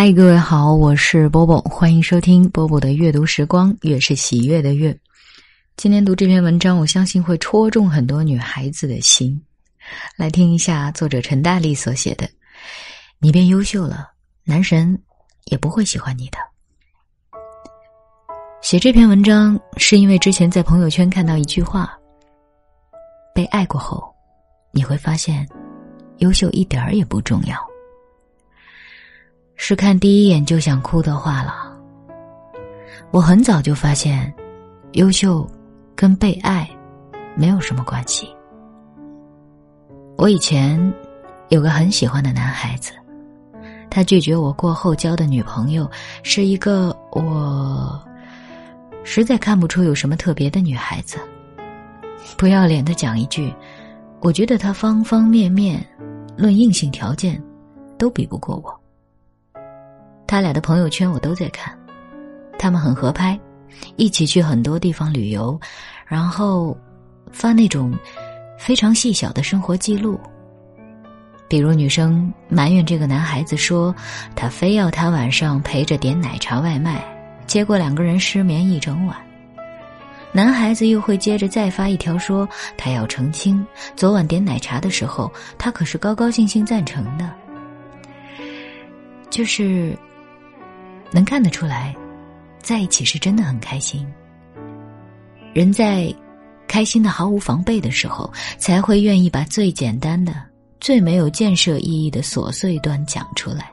嗨，各位好，我是波波，欢迎收听波波的阅读时光，越是喜悦的越。今天读这篇文章，我相信会戳中很多女孩子的心。来听一下作者陈大力所写的：“你变优秀了，男神也不会喜欢你的。”写这篇文章是因为之前在朋友圈看到一句话：“被爱过后，你会发现，优秀一点儿也不重要。”是看第一眼就想哭的话了。我很早就发现，优秀跟被爱没有什么关系。我以前有个很喜欢的男孩子，他拒绝我过后交的女朋友是一个我实在看不出有什么特别的女孩子。不要脸的讲一句，我觉得他方方面面，论硬性条件，都比不过我。他俩的朋友圈我都在看，他们很合拍，一起去很多地方旅游，然后发那种非常细小的生活记录。比如女生埋怨这个男孩子说他非要他晚上陪着点奶茶外卖，结果两个人失眠一整晚。男孩子又会接着再发一条说他要澄清，昨晚点奶茶的时候他可是高高兴兴赞成的，就是。能看得出来，在一起是真的很开心。人在开心的毫无防备的时候，才会愿意把最简单的、最没有建设意义的琐碎端讲出来，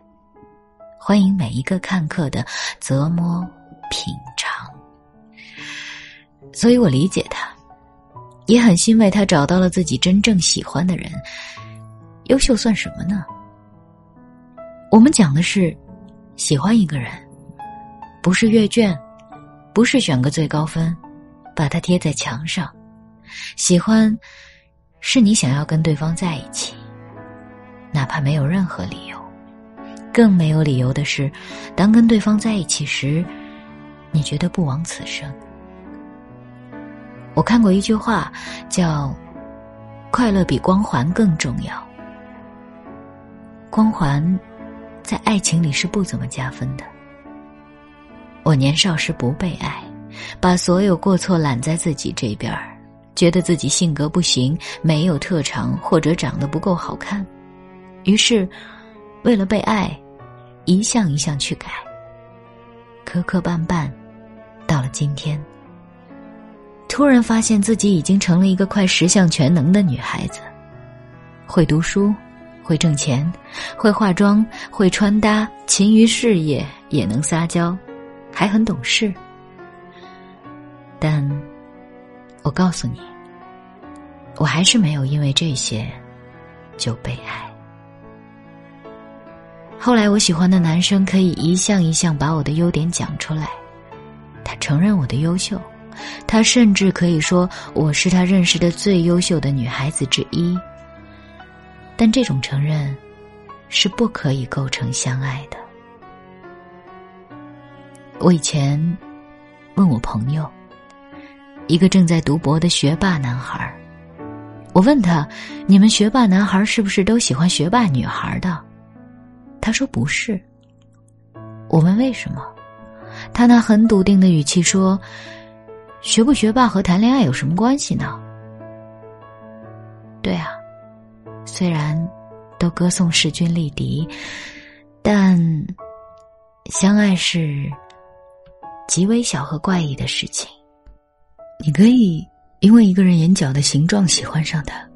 欢迎每一个看客的折磨品尝。所以我理解他，也很欣慰他找到了自己真正喜欢的人。优秀算什么呢？我们讲的是喜欢一个人。不是阅卷，不是选个最高分，把它贴在墙上。喜欢，是你想要跟对方在一起，哪怕没有任何理由。更没有理由的是，当跟对方在一起时，你觉得不枉此生。我看过一句话，叫“快乐比光环更重要”。光环，在爱情里是不怎么加分的。我年少时不被爱，把所有过错揽在自己这边儿，觉得自己性格不行，没有特长或者长得不够好看，于是，为了被爱，一项一项去改，磕磕绊绊，到了今天，突然发现自己已经成了一个快十项全能的女孩子，会读书，会挣钱，会化妆，会穿搭，勤于事业，也能撒娇。还很懂事，但，我告诉你，我还是没有因为这些就被爱。后来我喜欢的男生可以一项一项把我的优点讲出来，他承认我的优秀，他甚至可以说我是他认识的最优秀的女孩子之一。但这种承认，是不可以构成相爱的。我以前问我朋友，一个正在读博的学霸男孩我问他：“你们学霸男孩是不是都喜欢学霸女孩的？”他说：“不是。”我问为什么，他那很笃定的语气说：“学不学霸和谈恋爱有什么关系呢？”对啊，虽然都歌颂势均力敌，但相爱是。极微小和怪异的事情，你可以因为一个人眼角的形状喜欢上他，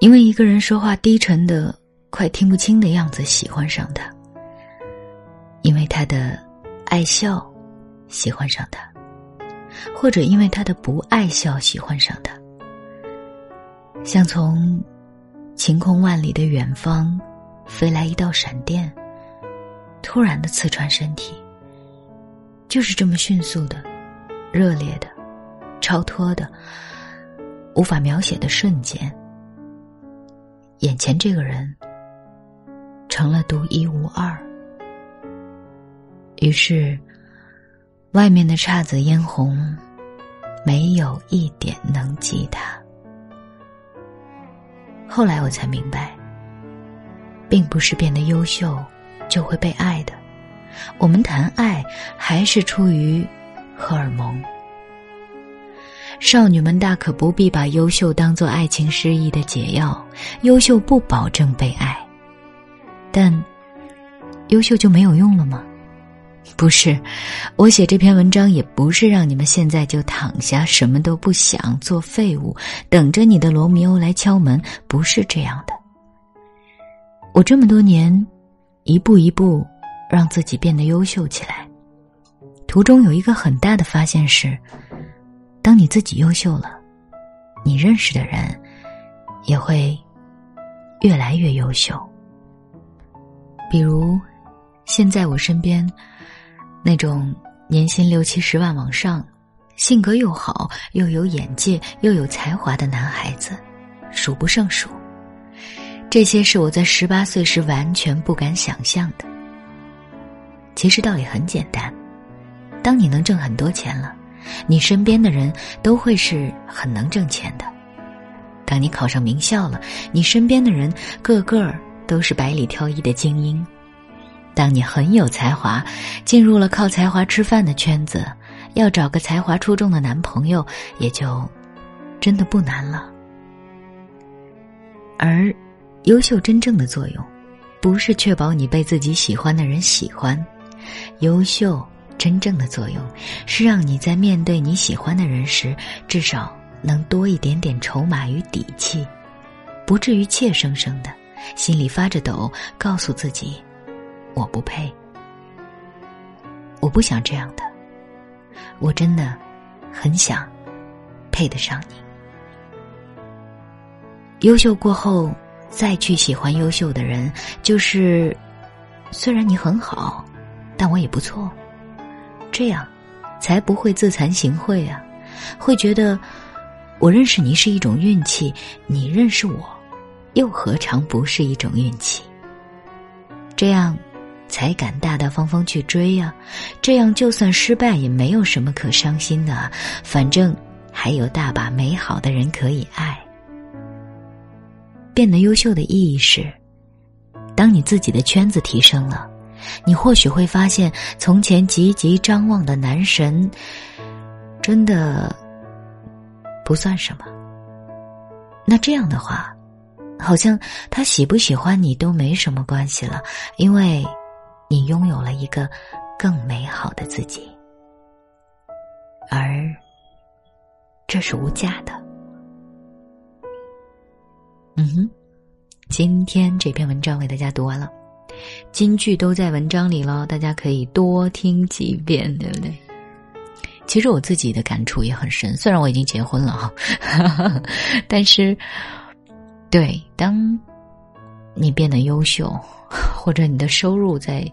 因为一个人说话低沉的快听不清的样子喜欢上他，因为他的爱笑喜欢上他，或者因为他的不爱笑喜欢上他，像从晴空万里的远方飞来一道闪电，突然的刺穿身体。就是这么迅速的、热烈的、超脱的、无法描写的瞬间，眼前这个人成了独一无二。于是，外面的姹紫嫣红没有一点能及他。后来我才明白，并不是变得优秀就会被爱的。我们谈爱还是出于荷尔蒙。少女们大可不必把优秀当做爱情失意的解药，优秀不保证被爱，但优秀就没有用了吗？不是，我写这篇文章也不是让你们现在就躺下什么都不想做废物，等着你的罗密欧来敲门，不是这样的。我这么多年，一步一步让自己变得优秀起来，途中有一个很大的发现是。当你自己优秀了，你认识的人也会越来越优秀。比如，现在我身边那种年薪六七十万往上、性格又好、又有眼界、又有才华的男孩子，数不胜数。这些是我在十八岁时完全不敢想象的。其实道理很简单，当你能挣很多钱了。你身边的人都会是很能挣钱的。当你考上名校了，你身边的人个个都是百里挑一的精英。当你很有才华，进入了靠才华吃饭的圈子，要找个才华出众的男朋友也就真的不难了。而优秀真正的作用，不是确保你被自己喜欢的人喜欢，优秀。真正的作用是让你在面对你喜欢的人时，至少能多一点点筹码与底气，不至于怯生生的，心里发着抖，告诉自己：“我不配，我不想这样的。”我真的很想配得上你。优秀过后，再去喜欢优秀的人，就是虽然你很好，但我也不错。这样，才不会自惭形秽啊！会觉得我认识你是一种运气，你认识我，又何尝不是一种运气？这样，才敢大大方方去追呀！这样，就算失败也没有什么可伤心的，反正还有大把美好的人可以爱。变得优秀的意义是，当你自己的圈子提升了。你或许会发现，从前积极张望的男神，真的不算什么。那这样的话，好像他喜不喜欢你都没什么关系了，因为你拥有了一个更美好的自己，而这是无价的。嗯哼，今天这篇文章为大家读完了。金句都在文章里了，大家可以多听几遍，对不对？其实我自己的感触也很深，虽然我已经结婚了哈，但是，对，当你变得优秀，或者你的收入在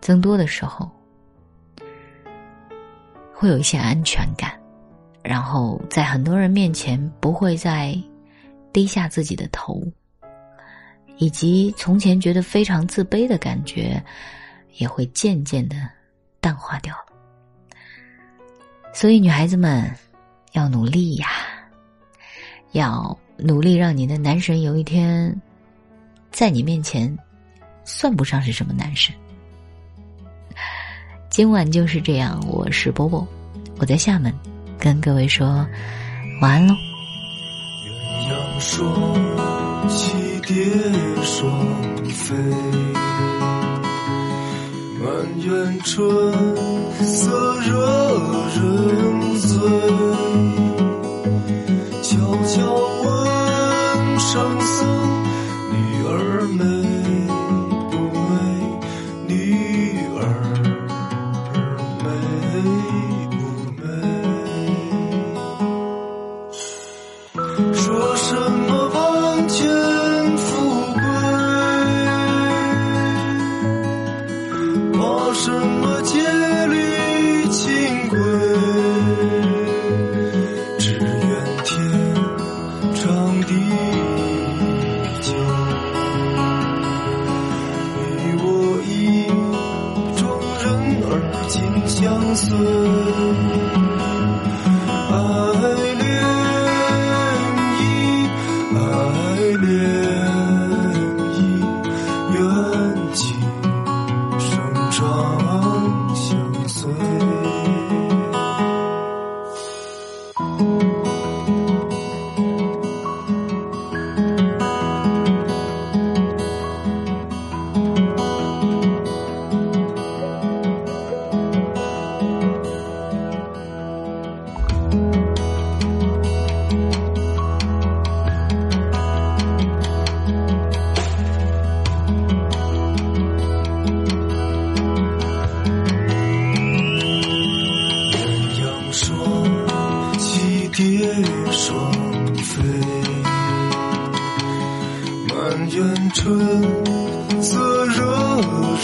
增多的时候，会有一些安全感，然后在很多人面前不会再低下自己的头。以及从前觉得非常自卑的感觉，也会渐渐的淡化掉。所以，女孩子们要努力呀，要努力让你的男神有一天在你面前算不上是什么男神。今晚就是这样，我是波波，我在厦门跟各位说晚安喽。鸳鸯双蝶双飞，满园春色惹人醉。什么结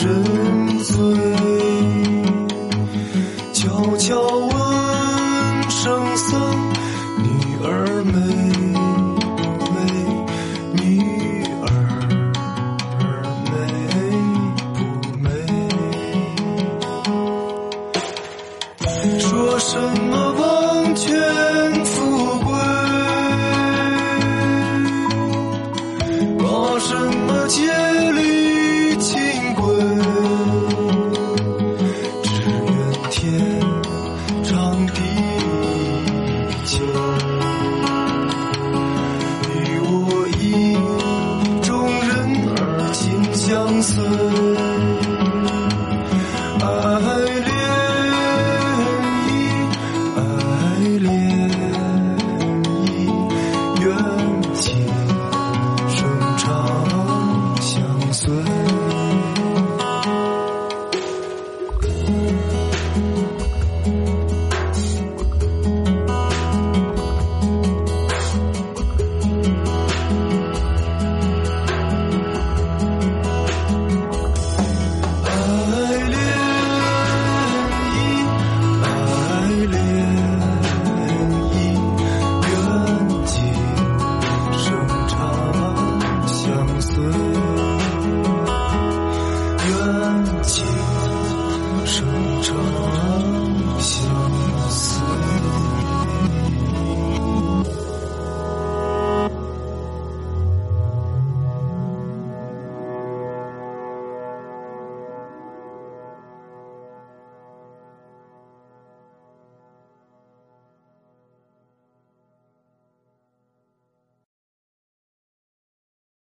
人